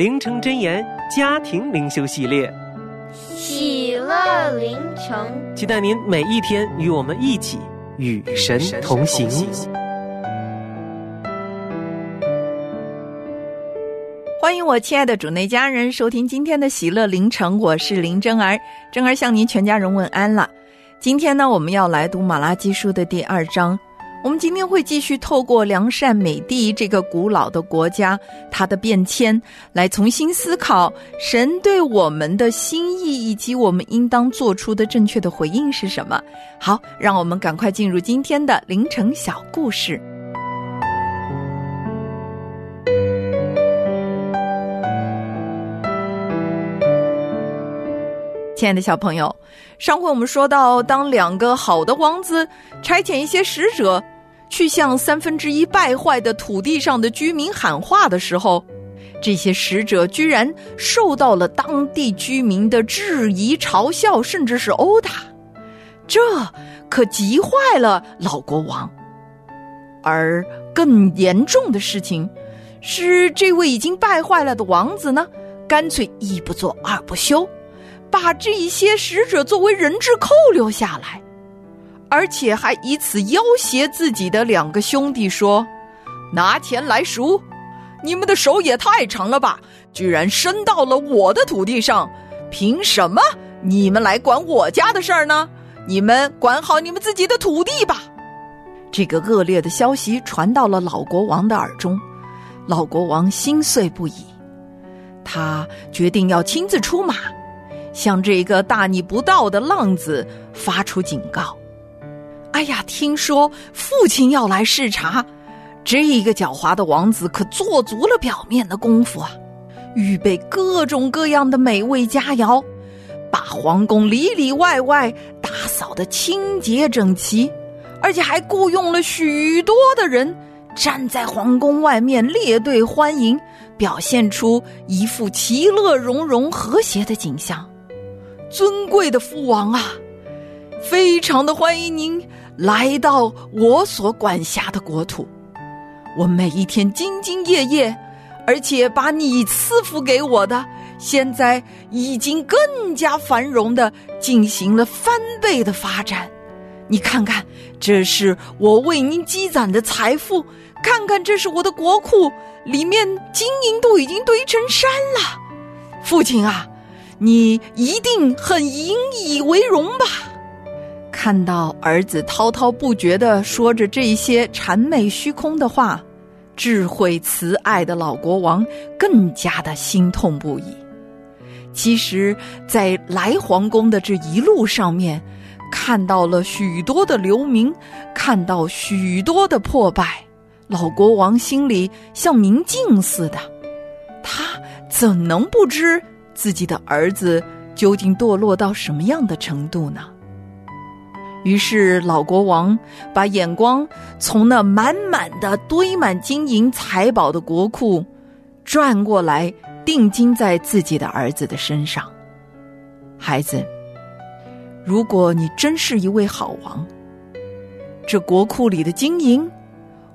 灵城真言家庭灵修系列，喜乐灵城，期待您每一天与我们一起与神同行。欢迎我亲爱的主内家人收听今天的喜乐灵城，我是林真儿，真儿向您全家人问安了。今天呢，我们要来读马拉基书的第二章。我们今天会继续透过良善美地这个古老的国家，它的变迁，来重新思考神对我们的心意，以及我们应当做出的正确的回应是什么。好，让我们赶快进入今天的凌晨小故事。亲爱的小朋友，上回我们说到，当两个好的王子差遣一些使者去向三分之一败坏的土地上的居民喊话的时候，这些使者居然受到了当地居民的质疑、嘲笑，甚至是殴打，这可急坏了老国王。而更严重的事情是，这位已经败坏了的王子呢，干脆一不做二不休。把这一些使者作为人质扣留下来，而且还以此要挟自己的两个兄弟说：“拿钱来赎！你们的手也太长了吧！居然伸到了我的土地上，凭什么你们来管我家的事儿呢？你们管好你们自己的土地吧！”这个恶劣的消息传到了老国王的耳中，老国王心碎不已，他决定要亲自出马。向这个大逆不道的浪子发出警告。哎呀，听说父亲要来视察，这个狡猾的王子可做足了表面的功夫啊！预备各种各样的美味佳肴，把皇宫里里外外打扫的清洁整齐，而且还雇佣了许多的人站在皇宫外面列队欢迎，表现出一副其乐融融、和谐的景象。尊贵的父王啊，非常的欢迎您来到我所管辖的国土。我每一天兢兢业业，而且把你赐福给我的，现在已经更加繁荣的进行了翻倍的发展。你看看，这是我为您积攒的财富；看看，这是我的国库，里面金银都已经堆成山了。父亲啊！你一定很引以为荣吧？看到儿子滔滔不绝的说着这些谄媚虚空的话，智慧慈爱的老国王更加的心痛不已。其实，在来皇宫的这一路上面，看到了许多的流民，看到许多的破败，老国王心里像明镜似的，他怎能不知？自己的儿子究竟堕落到什么样的程度呢？于是老国王把眼光从那满满的堆满金银财宝的国库转过来，定睛在自己的儿子的身上。孩子，如果你真是一位好王，这国库里的金银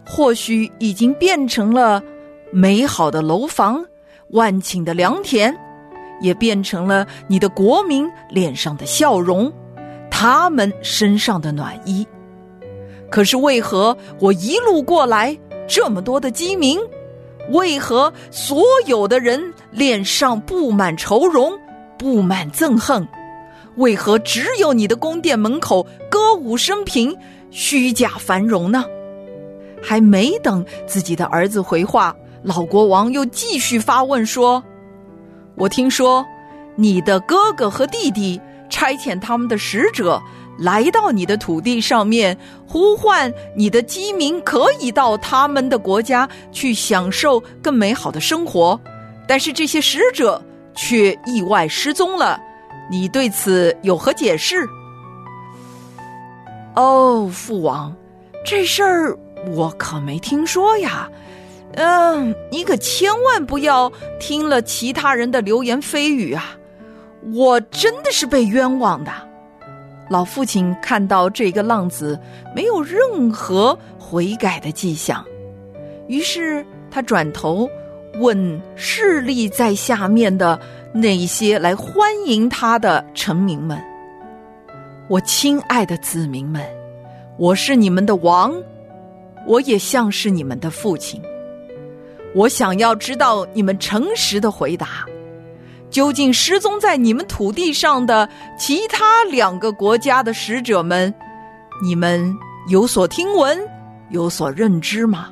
或许已经变成了美好的楼房、万顷的良田。也变成了你的国民脸上的笑容，他们身上的暖衣。可是为何我一路过来这么多的鸡鸣？为何所有的人脸上布满愁容，布满憎恨？为何只有你的宫殿门口歌舞升平，虚假繁荣呢？还没等自己的儿子回话，老国王又继续发问说：“我听说你的哥哥和弟弟差遣他们的使者。”来到你的土地上面，呼唤你的饥民，可以到他们的国家去享受更美好的生活。但是这些使者却意外失踪了，你对此有何解释？哦，父王，这事儿我可没听说呀。嗯，你可千万不要听了其他人的流言蜚语啊！我真的是被冤枉的。老父亲看到这个浪子没有任何悔改的迹象，于是他转头问势力在下面的那些来欢迎他的臣民们：“我亲爱的子民们，我是你们的王，我也像是你们的父亲。我想要知道你们诚实的回答。”究竟失踪在你们土地上的其他两个国家的使者们，你们有所听闻，有所认知吗？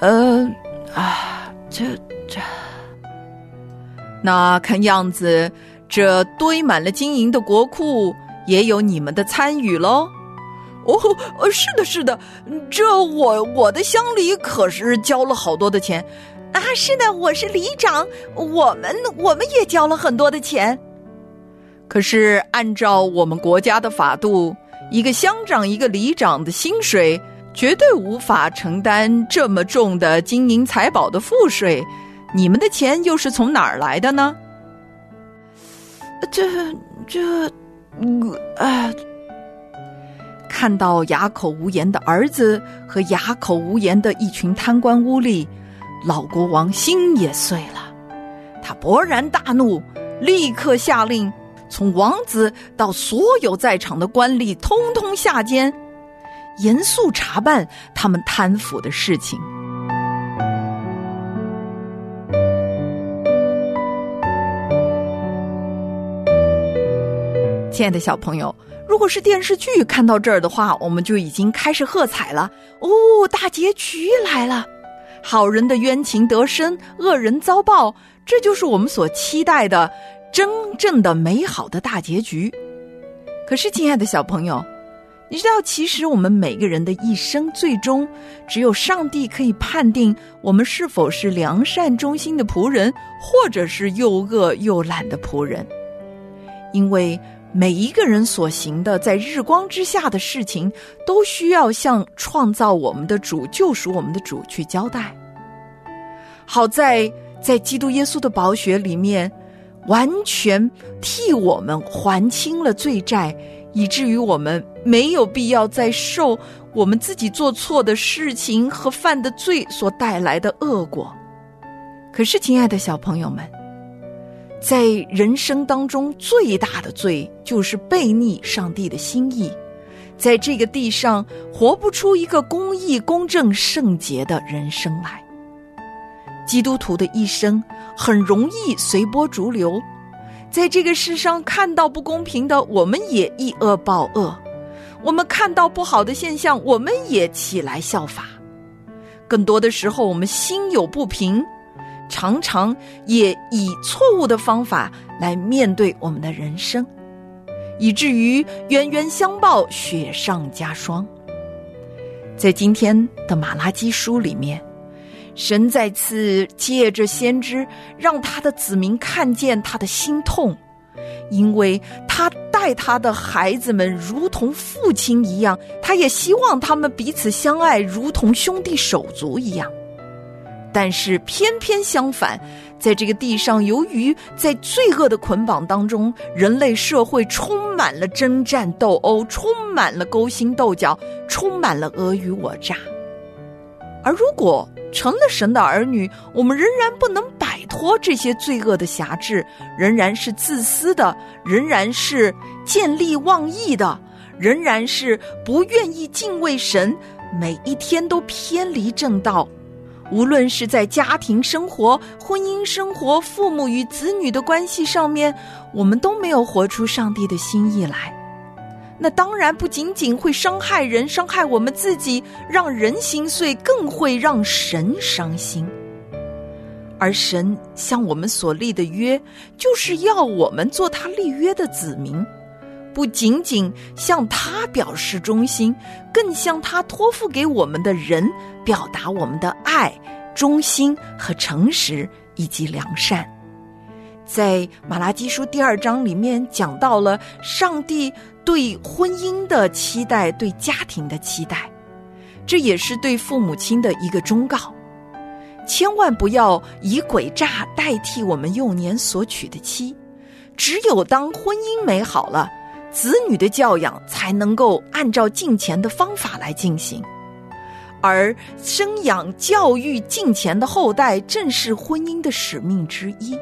呃，啊，这这，那看样子，这堆满了金银的国库也有你们的参与喽？哦，是的，是的，这我我的乡里可是交了好多的钱。啊，是的，我是里长，我们我们也交了很多的钱。可是按照我们国家的法度，一个乡长、一个里长的薪水绝对无法承担这么重的金银财宝的赋税。你们的钱又是从哪儿来的呢？这这，啊！看到哑口无言的儿子和哑口无言的一群贪官污吏。老国王心也碎了，他勃然大怒，立刻下令，从王子到所有在场的官吏，通通下监，严肃查办他们贪腐的事情。亲爱的小朋友，如果是电视剧看到这儿的话，我们就已经开始喝彩了。哦，大结局来了。好人的冤情得深，恶人遭报，这就是我们所期待的真正的美好的大结局。可是，亲爱的小朋友，你知道，其实我们每个人的一生，最终只有上帝可以判定我们是否是良善忠心的仆人，或者是又恶又懒的仆人。因为每一个人所行的在日光之下的事情，都需要向创造我们的主、救赎我们的主去交代。好在在基督耶稣的宝血里面，完全替我们还清了罪债，以至于我们没有必要再受我们自己做错的事情和犯的罪所带来的恶果。可是，亲爱的小朋友们。在人生当中最大的罪就是背逆上帝的心意，在这个地上活不出一个公义、公正、圣洁的人生来。基督徒的一生很容易随波逐流，在这个世上看到不公平的，我们也以恶报恶；我们看到不好的现象，我们也起来效法。更多的时候，我们心有不平。常常也以错误的方法来面对我们的人生，以至于冤冤相报，雪上加霜。在今天的马拉基书里面，神再次借着先知，让他的子民看见他的心痛，因为他待他的孩子们如同父亲一样，他也希望他们彼此相爱，如同兄弟手足一样。但是偏偏相反，在这个地上，由于在罪恶的捆绑当中，人类社会充满了征战斗殴，充满了勾心斗角，充满了尔虞我诈。而如果成了神的儿女，我们仍然不能摆脱这些罪恶的辖制，仍然是自私的，仍然是见利忘义的，仍然是不愿意敬畏神，每一天都偏离正道。无论是在家庭生活、婚姻生活、父母与子女的关系上面，我们都没有活出上帝的心意来。那当然不仅仅会伤害人、伤害我们自己，让人心碎，更会让神伤心。而神向我们所立的约，就是要我们做他立约的子民，不仅仅向他表示忠心，更向他托付给我们的人表达我们的爱、忠心和诚实以及良善。在马拉基书第二章里面讲到了上帝对婚姻的期待，对家庭的期待，这也是对父母亲的一个忠告。千万不要以诡诈代替我们幼年所娶的妻，只有当婚姻美好了，子女的教养才能够按照敬虔的方法来进行，而生养教育敬虔的后代，正是婚姻的使命之一。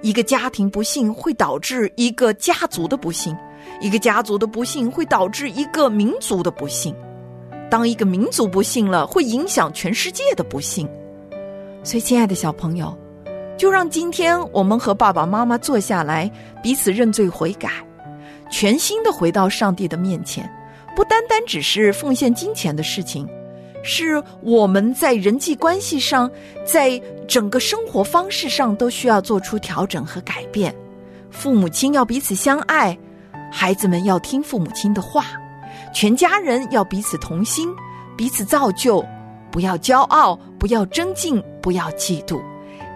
一个家庭不幸会导致一个家族的不幸，一个家族的不幸会导致一个民族的不幸，当一个民族不幸了，会影响全世界的不幸。所以，亲爱的小朋友，就让今天我们和爸爸妈妈坐下来，彼此认罪悔改，全心的回到上帝的面前。不单单只是奉献金钱的事情，是我们在人际关系上，在整个生活方式上都需要做出调整和改变。父母亲要彼此相爱，孩子们要听父母亲的话，全家人要彼此同心，彼此造就。不要骄傲，不要争竞，不要嫉妒，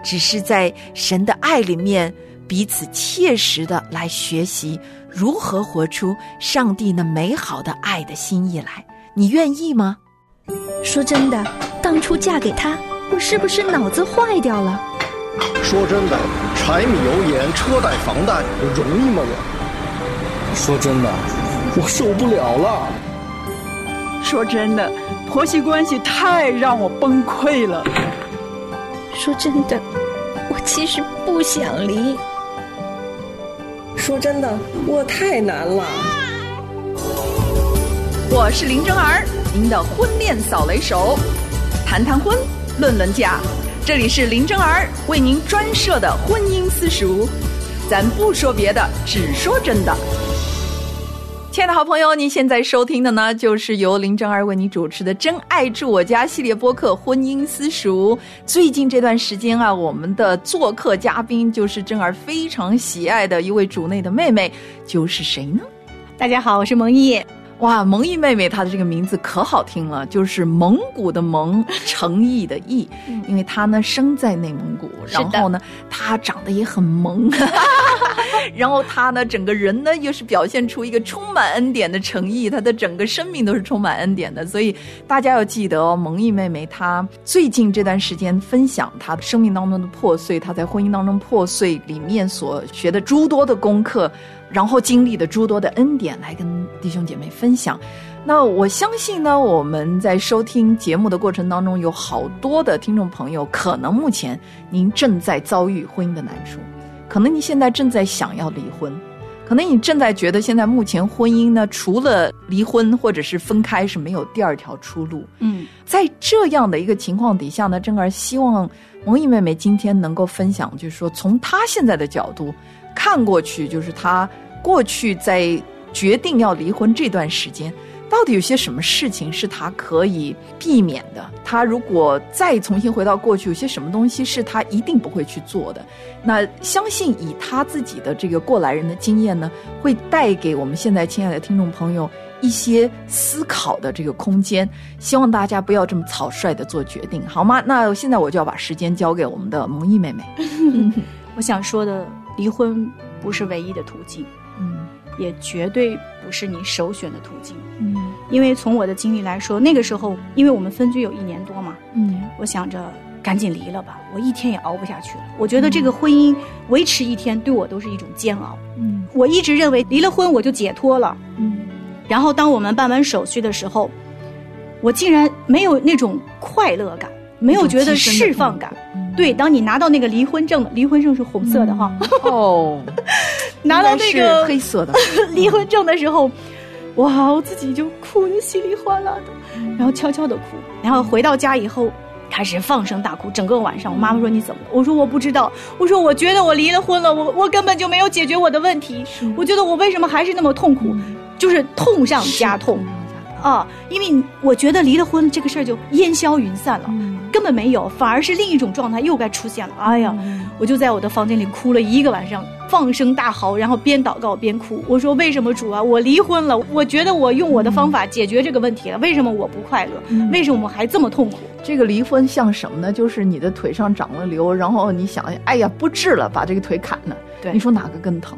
只是在神的爱里面彼此切实的来学习如何活出上帝那美好的爱的心意来。你愿意吗？说真的，当初嫁给他，我是不是脑子坏掉了？说真的，柴米油盐车贷房贷我容易吗？我说真的，我受不了了。说真的。婆媳关系太让我崩溃了。说真的，我其实不想离。说真的，我太难了。我是林真儿，您的婚恋扫雷手，谈谈婚，论论嫁，这里是林真儿为您专设的婚姻私塾，咱不说别的，只说真的。亲爱的好朋友，您现在收听的呢，就是由林正儿为您主持的《真爱住我家》系列播客《婚姻私塾》。最近这段时间啊，我们的做客嘉宾就是正儿非常喜爱的一位主内的妹妹，就是谁呢？大家好，我是蒙毅。哇，蒙毅妹妹她的这个名字可好听了，就是蒙古的蒙，诚意的意，因为她呢生在内蒙古，然后呢她长得也很萌。然后她呢，整个人呢，又是表现出一个充满恩典的诚意，她的整个生命都是充满恩典的。所以大家要记得哦，蒙毅妹妹她最近这段时间分享她生命当中的破碎，她在婚姻当中破碎里面所学的诸多的功课，然后经历的诸多的恩典，来跟弟兄姐妹分享。那我相信呢，我们在收听节目的过程当中，有好多的听众朋友，可能目前您正在遭遇婚姻的难处。可能你现在正在想要离婚，可能你正在觉得现在目前婚姻呢，除了离婚或者是分开是没有第二条出路。嗯，在这样的一个情况底下呢，正儿希望蒙毅妹妹今天能够分享，就是说从她现在的角度看过去，就是她过去在决定要离婚这段时间。到底有些什么事情是他可以避免的？他如果再重新回到过去，有些什么东西是他一定不会去做的？那相信以他自己的这个过来人的经验呢，会带给我们现在亲爱的听众朋友一些思考的这个空间。希望大家不要这么草率的做决定，好吗？那现在我就要把时间交给我们的蒙毅妹妹。我想说的，离婚不是唯一的途径。嗯。也绝对不是你首选的途径，嗯，因为从我的经历来说，那个时候，因为我们分居有一年多嘛，嗯，我想着赶紧离了吧，我一天也熬不下去了。我觉得这个婚姻维持一天对我都是一种煎熬，嗯，我一直认为离了婚我就解脱了，嗯，然后当我们办完手续的时候，我竟然没有那种快乐感，没有觉得释放感。对，当你拿到那个离婚证，离婚证是红色的哈。哦，拿到那个黑色的 离婚证的时候，哇，我自己就哭的稀里哗啦的，然后悄悄的哭，然后回到家以后。开始放声大哭，整个晚上。我妈妈说：“你怎么了？”我说：“我不知道。”我说：“我觉得我离了婚了，我我根本就没有解决我的问题。我觉得我为什么还是那么痛苦，就是痛上加痛。”啊，因为我觉得离了婚这个事儿就烟消云散了，根本没有，反而是另一种状态又该出现了。哎呀，我就在我的房间里哭了一个晚上，放声大嚎，然后边祷告边哭。我说：“为什么主啊？我离婚了，我觉得我用我的方法解决这个问题了，为什么我不快乐？为什么我还这么痛苦？”这个离婚像什么呢？就是你的腿上长了瘤，然后你想，哎呀，不治了，把这个腿砍了。对，你说哪个更疼？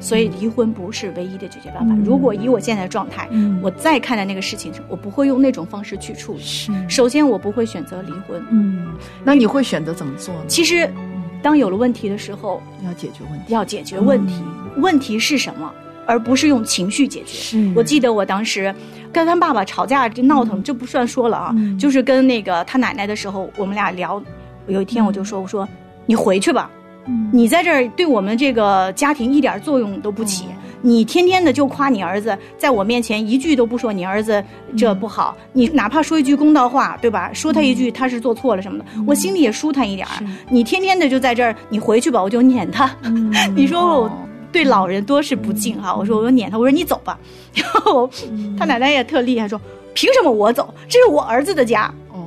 所以离婚不是唯一的解决办法。如果以我现在的状态，我再看待那个事情，我不会用那种方式去处理。首先，我不会选择离婚。嗯，那你会选择怎么做呢？其实，当有了问题的时候，要解决问题，要解决问题。问题是什么？而不是用情绪解决。是我记得我当时跟他爸爸吵架，这闹腾，这不算说了啊。就是跟那个他奶奶的时候，我们俩聊。有一天我就说：“我说你回去吧。”你在这儿对我们这个家庭一点作用都不起，你天天的就夸你儿子，在我面前一句都不说你儿子这不好，你哪怕说一句公道话，对吧？说他一句他是做错了什么的，我心里也舒坦一点儿。你天天的就在这儿，你回去吧，我就撵他。你说我对老人多是不敬哈，我说我就撵他，我说你走吧。然后他奶奶也特厉害，说凭什么我走？这是我儿子的家。哦。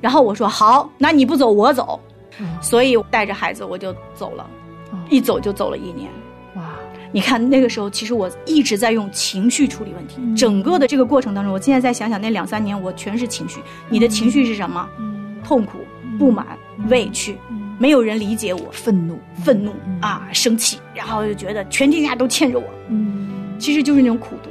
然后我说好，那你不走我走。所以带着孩子我就走了，一走就走了一年。哇！你看那个时候，其实我一直在用情绪处理问题。整个的这个过程当中，我现在再想想那两三年，我全是情绪。你的情绪是什么？痛苦、不满、委屈，没有人理解我，愤怒、愤怒啊，生气，然后就觉得全天下都欠着我。嗯，其实就是那种苦读。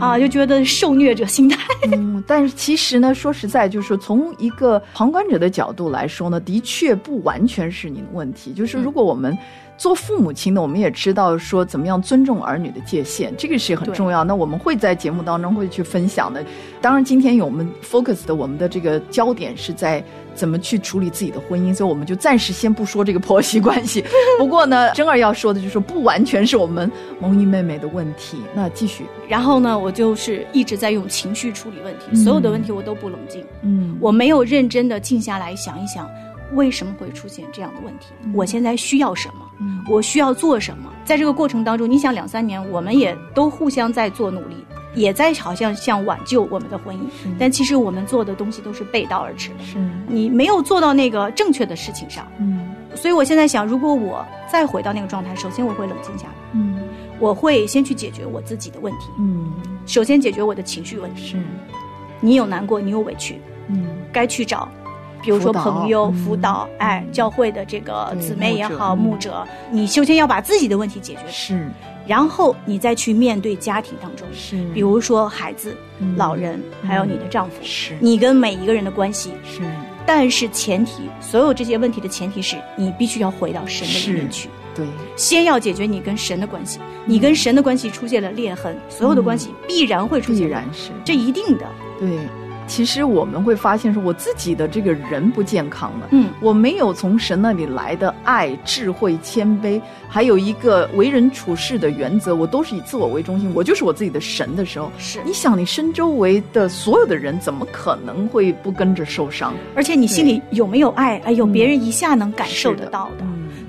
啊，就觉得受虐者心态。嗯，但是其实呢，说实在，就是从一个旁观者的角度来说呢，的确不完全是你的问题。就是如果我们做父母亲的，我们也知道说怎么样尊重儿女的界限，这个是很重要。那我们会在节目当中会去分享的。当然，今天有我们 focus 的，我们的这个焦点是在。怎么去处理自己的婚姻？所以我们就暂时先不说这个婆媳关系。不过呢，真儿要说的就是不完全是我们蒙毅妹妹的问题。那继续，然后呢，我就是一直在用情绪处理问题，所有的问题我都不冷静。嗯，我没有认真的静下来想一想，为什么会出现这样的问题？我现在需要什么？我需要做什么？在这个过程当中，你想两三年，我们也都互相在做努力。也在好像像挽救我们的婚姻，但其实我们做的东西都是背道而驰的。是你没有做到那个正确的事情上。嗯，所以我现在想，如果我再回到那个状态，首先我会冷静下来。嗯，我会先去解决我自己的问题。嗯，首先解决我的情绪问题。是，你有难过，你有委屈，嗯，该去找，比如说朋友辅导，哎，教会的这个姊妹也好，牧者，你首先要把自己的问题解决。是。然后你再去面对家庭当中，是，比如说孩子、老人，还有你的丈夫，是，你跟每一个人的关系，是。但是前提，所有这些问题的前提是你必须要回到神的里面去，对，先要解决你跟神的关系，你跟神的关系出现了裂痕，所有的关系必然会出现，必然是，这一定的，对。其实我们会发现，说我自己的这个人不健康了。嗯，我没有从神那里来的爱、智慧、谦卑，还有一个为人处事的原则，我都是以自我为中心。我就是我自己的神的时候，是你想，你身周围的所有的人，怎么可能会不跟着受伤？而且你心里有没有爱？哎，有别人一下能感受得到的。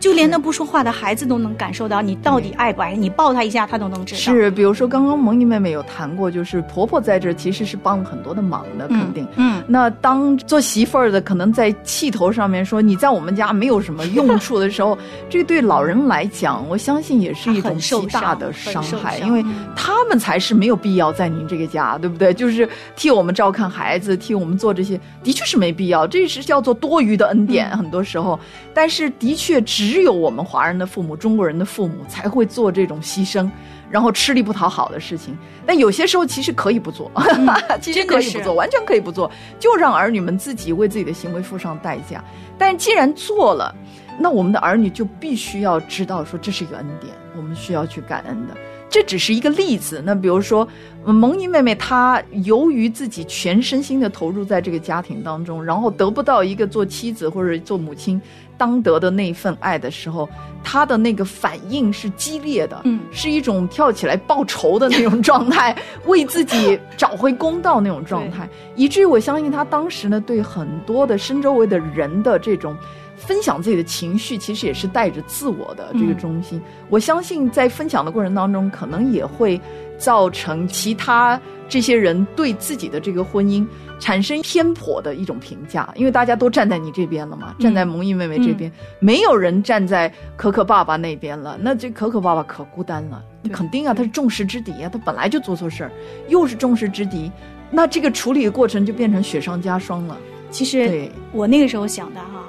就连那不说话的孩子都能感受到你到底爱不爱你，抱他一下他都能知道。是，比如说刚刚蒙妮妹妹有谈过，就是婆婆在这其实是帮了很多的忙的，肯定。嗯。那当做媳妇儿的，可能在气头上面说你在我们家没有什么用处的时候，这对老人来讲，我相信也是一种极大的伤害，因为他们才是没有必要在您这个家，对不对？就是替我们照看孩子，替我们做这些，的确是没必要，这是叫做多余的恩典，很多时候。但是的确只。只有我们华人的父母、中国人的父母才会做这种牺牲，然后吃力不讨好的事情。但有些时候其实可以不做，其实可以不做，完全可以不做，就让儿女们自己为自己的行为付上代价。但既然做了，那我们的儿女就必须要知道，说这是一个恩典，我们需要去感恩的。这只是一个例子。那比如说，蒙妮妹妹她由于自己全身心的投入在这个家庭当中，然后得不到一个做妻子或者做母亲当得的那份爱的时候，他的那个反应是激烈的，嗯，是一种跳起来报仇的那种状态，为自己找回公道那种状态，以至于我相信他当时呢，对很多的身周围的人的这种。分享自己的情绪，其实也是带着自我的这个中心。我相信，在分享的过程当中，可能也会造成其他这些人对自己的这个婚姻产生偏颇的一种评价，因为大家都站在你这边了嘛，站在蒙毅妹妹这边，没有人站在可可爸爸那边了。那这可可爸爸可孤单了，肯定啊，他是众矢之的啊，他本来就做错事儿，又是众矢之的，那这个处理的过程就变成雪上加霜了。其实我那个时候想的哈。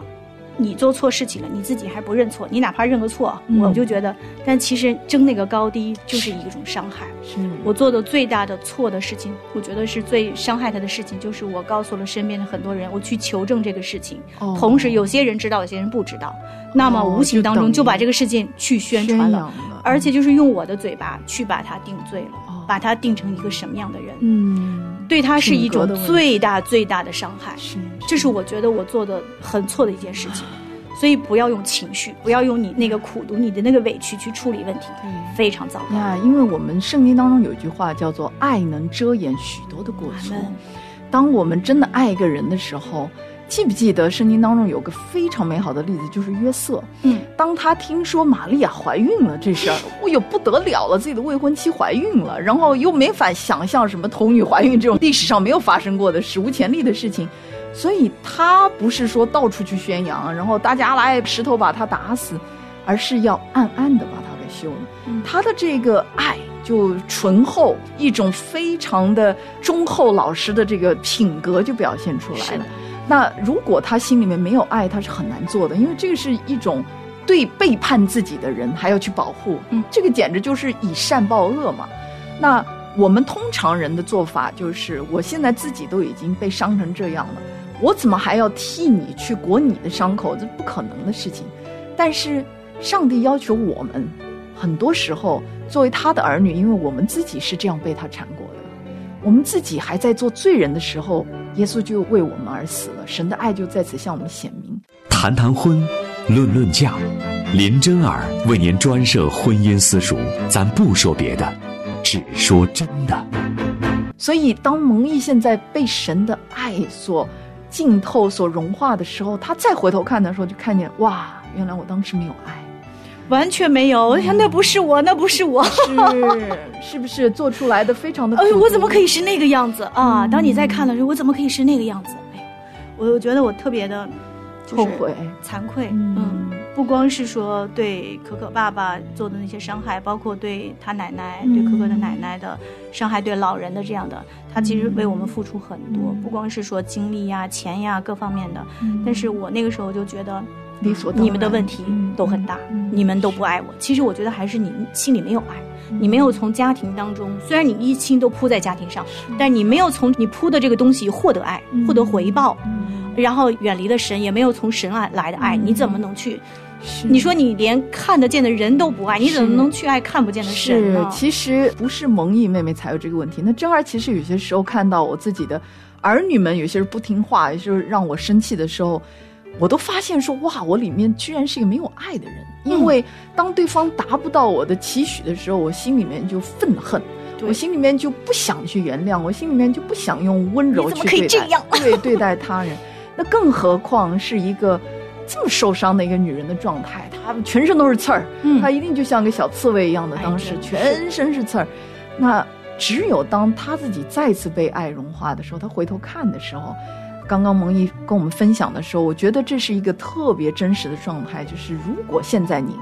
你做错事情了，你自己还不认错，你哪怕认个错，我就觉得，但其实争那个高低就是一种伤害。是。我做的最大的错的事情，我觉得是最伤害他的事情，就是我告诉了身边的很多人，我去求证这个事情，同时有些人知道，有些人不知道，那么无形当中就把这个事件去宣传了，而且就是用我的嘴巴去把他定罪了，把他定成一个什么样的人，嗯，对他是一种最大最大的伤害。是。这是我觉得我做的很错的一件事情，所以不要用情绪，不要用你那个苦读、你的那个委屈去处理问题，非常糟糕。那，因为我们圣经当中有一句话叫做“爱能遮掩许多的过错”。当我们真的爱一个人的时候，记不记得圣经当中有个非常美好的例子，就是约瑟。嗯，当他听说玛利亚怀孕了这事儿，我有不得了了，自己的未婚妻怀孕了，然后又没法想象什么童女怀孕这种历史上没有发生过的史无前例的事情。所以他不是说到处去宣扬，然后大家来石头把他打死，而是要暗暗的把他给休了。他的这个爱就醇厚，一种非常的忠厚老实的这个品格就表现出来了。那如果他心里面没有爱，他是很难做的，因为这个是一种对背叛自己的人还要去保护。嗯，这个简直就是以善报恶嘛。那我们通常人的做法就是，我现在自己都已经被伤成这样了。我怎么还要替你去裹你的伤口？这不可能的事情。但是，上帝要求我们，很多时候作为他的儿女，因为我们自己是这样被他缠过的，我们自己还在做罪人的时候，耶稣就为我们而死了。神的爱就在此向我们显明。谈谈婚，论论嫁，林真儿为您专设婚姻私塾，咱不说别的，只说真的。所以，当蒙毅现在被神的爱所。浸透所融化的时候，他再回头看的时候，就看见哇，原来我当时没有爱，完全没有。我想那不是我，那不是我，是是不是做出来的非常的？哎，我怎么可以是那个样子啊？当你再看的时候，我怎么可以是那个样子？哎，我我觉得我特别的后悔、惭愧，嗯。不光是说对可可爸爸做的那些伤害，包括对他奶奶、对可可的奶奶的伤害，对老人的这样的，他其实为我们付出很多。不光是说精力呀、钱呀各方面的，但是我那个时候就觉得，理所你们的问题都很大，你们都不爱我。其实我觉得还是你心里没有爱，你没有从家庭当中，虽然你一心都扑在家庭上，但你没有从你扑的这个东西获得爱，获得回报，然后远离了神，也没有从神来来的爱，你怎么能去？你说你连看得见的人都不爱，你怎么能去爱看不见的神呢？其实不是蒙毅妹妹才有这个问题。那真儿其实有些时候看到我自己的儿女们有些人不听话，有些让我生气的时候，我都发现说哇，我里面居然是一个没有爱的人。因为当对方达不到我的期许的时候，我心里面就愤恨，我心里面就不想去原谅，我心里面就不想用温柔去对待对对待他人。那更何况是一个。这么受伤的一个女人的状态，她全身都是刺儿，她一定就像个小刺猬一样的，当时全身是刺儿。那只有当她自己再次被爱融化的时候，她回头看的时候，刚刚蒙毅跟我们分享的时候，我觉得这是一个特别真实的状态。就是如果现在您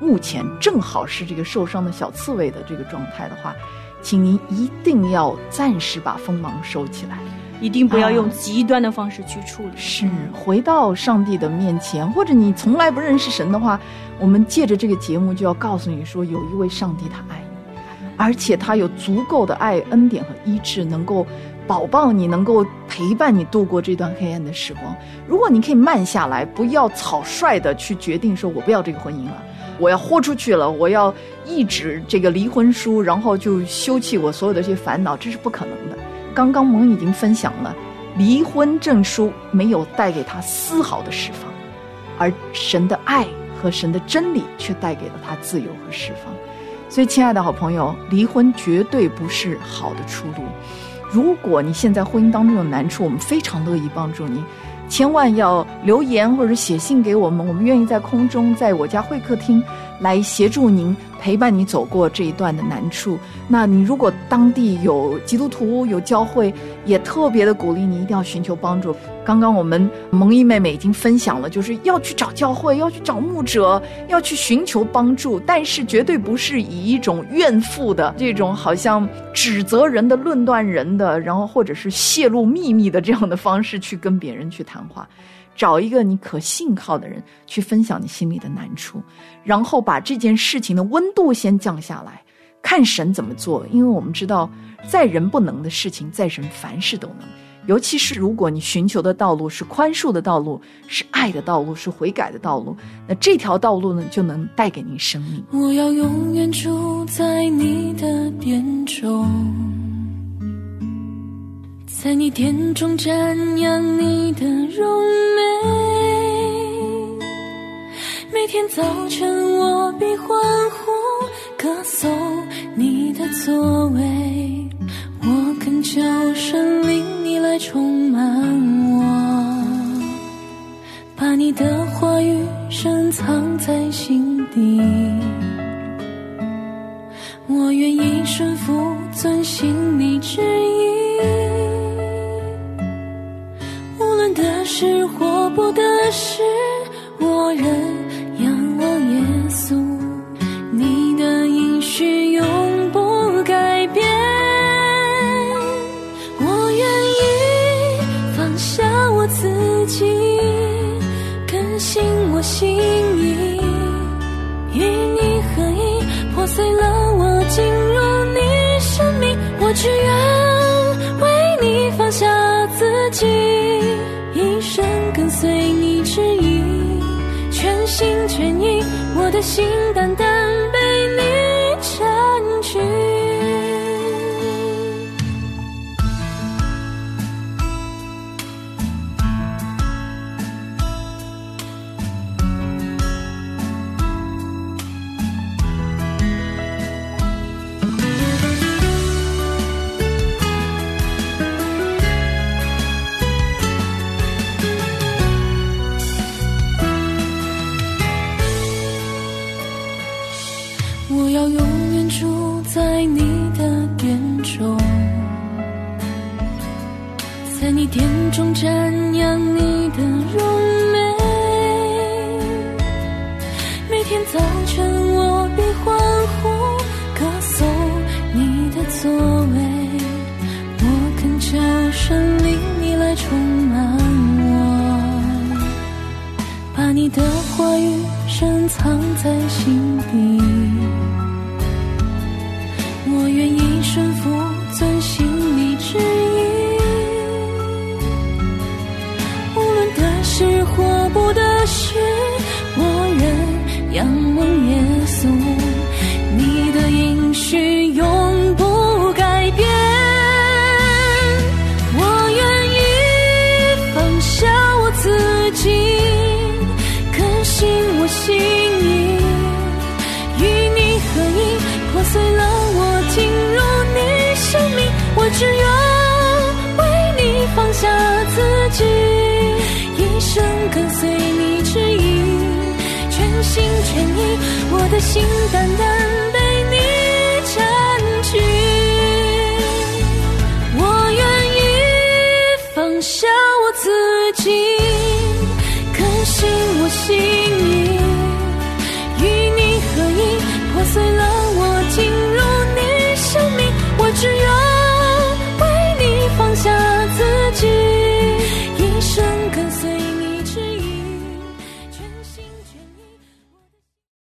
目前正好是这个受伤的小刺猬的这个状态的话，请您一定要暂时把锋芒收起来。一定不要用极端的方式去处理。是回到上帝的面前，或者你从来不认识神的话，我们借着这个节目就要告诉你说，有一位上帝他爱你，而且他有足够的爱、恩典和医治，能够保抱你，能够陪伴你度过这段黑暗的时光。如果你可以慢下来，不要草率的去决定说我不要这个婚姻了，我要豁出去了，我要一纸这个离婚书，然后就休弃我所有的这些烦恼，这是不可能的。刚刚蒙已经分享了，离婚证书没有带给他丝毫的释放，而神的爱和神的真理却带给了他自由和释放。所以，亲爱的好朋友，离婚绝对不是好的出路。如果你现在婚姻当中有难处，我们非常乐意帮助你。千万要留言或者写信给我们，我们愿意在空中，在我家会客厅来协助您，陪伴你走过这一段的难处。那你如果当地有基督徒有教会，也特别的鼓励你一定要寻求帮助。刚刚我们蒙毅妹妹已经分享了，就是要去找教会，要去找牧者，要去寻求帮助，但是绝对不是以一种怨妇的这种好像指责人的、论断人的，然后或者是泄露秘密的这样的方式去跟别人去谈话。找一个你可信靠的人去分享你心里的难处，然后把这件事情的温度先降下来，看神怎么做。因为我们知道，在人不能的事情，在神凡事都能。尤其是如果你寻求的道路是宽恕的道路，是爱的道路，是悔改的道路，那这条道路呢，就能带给你生命。我要永远住在你的殿中，在你殿中瞻仰你的容美。每天早晨我必欢呼歌颂你的作为，我恳求神灵。你来充满我，把你的话语深藏在心底。我愿意顺服，遵行你旨意。无论得失或不得失，我仍心真心意，与你合一，破碎了我，进入你生命，我只愿为你放下自己，一生跟随你指引，全心全意，我的心淡淡的。我，只愿。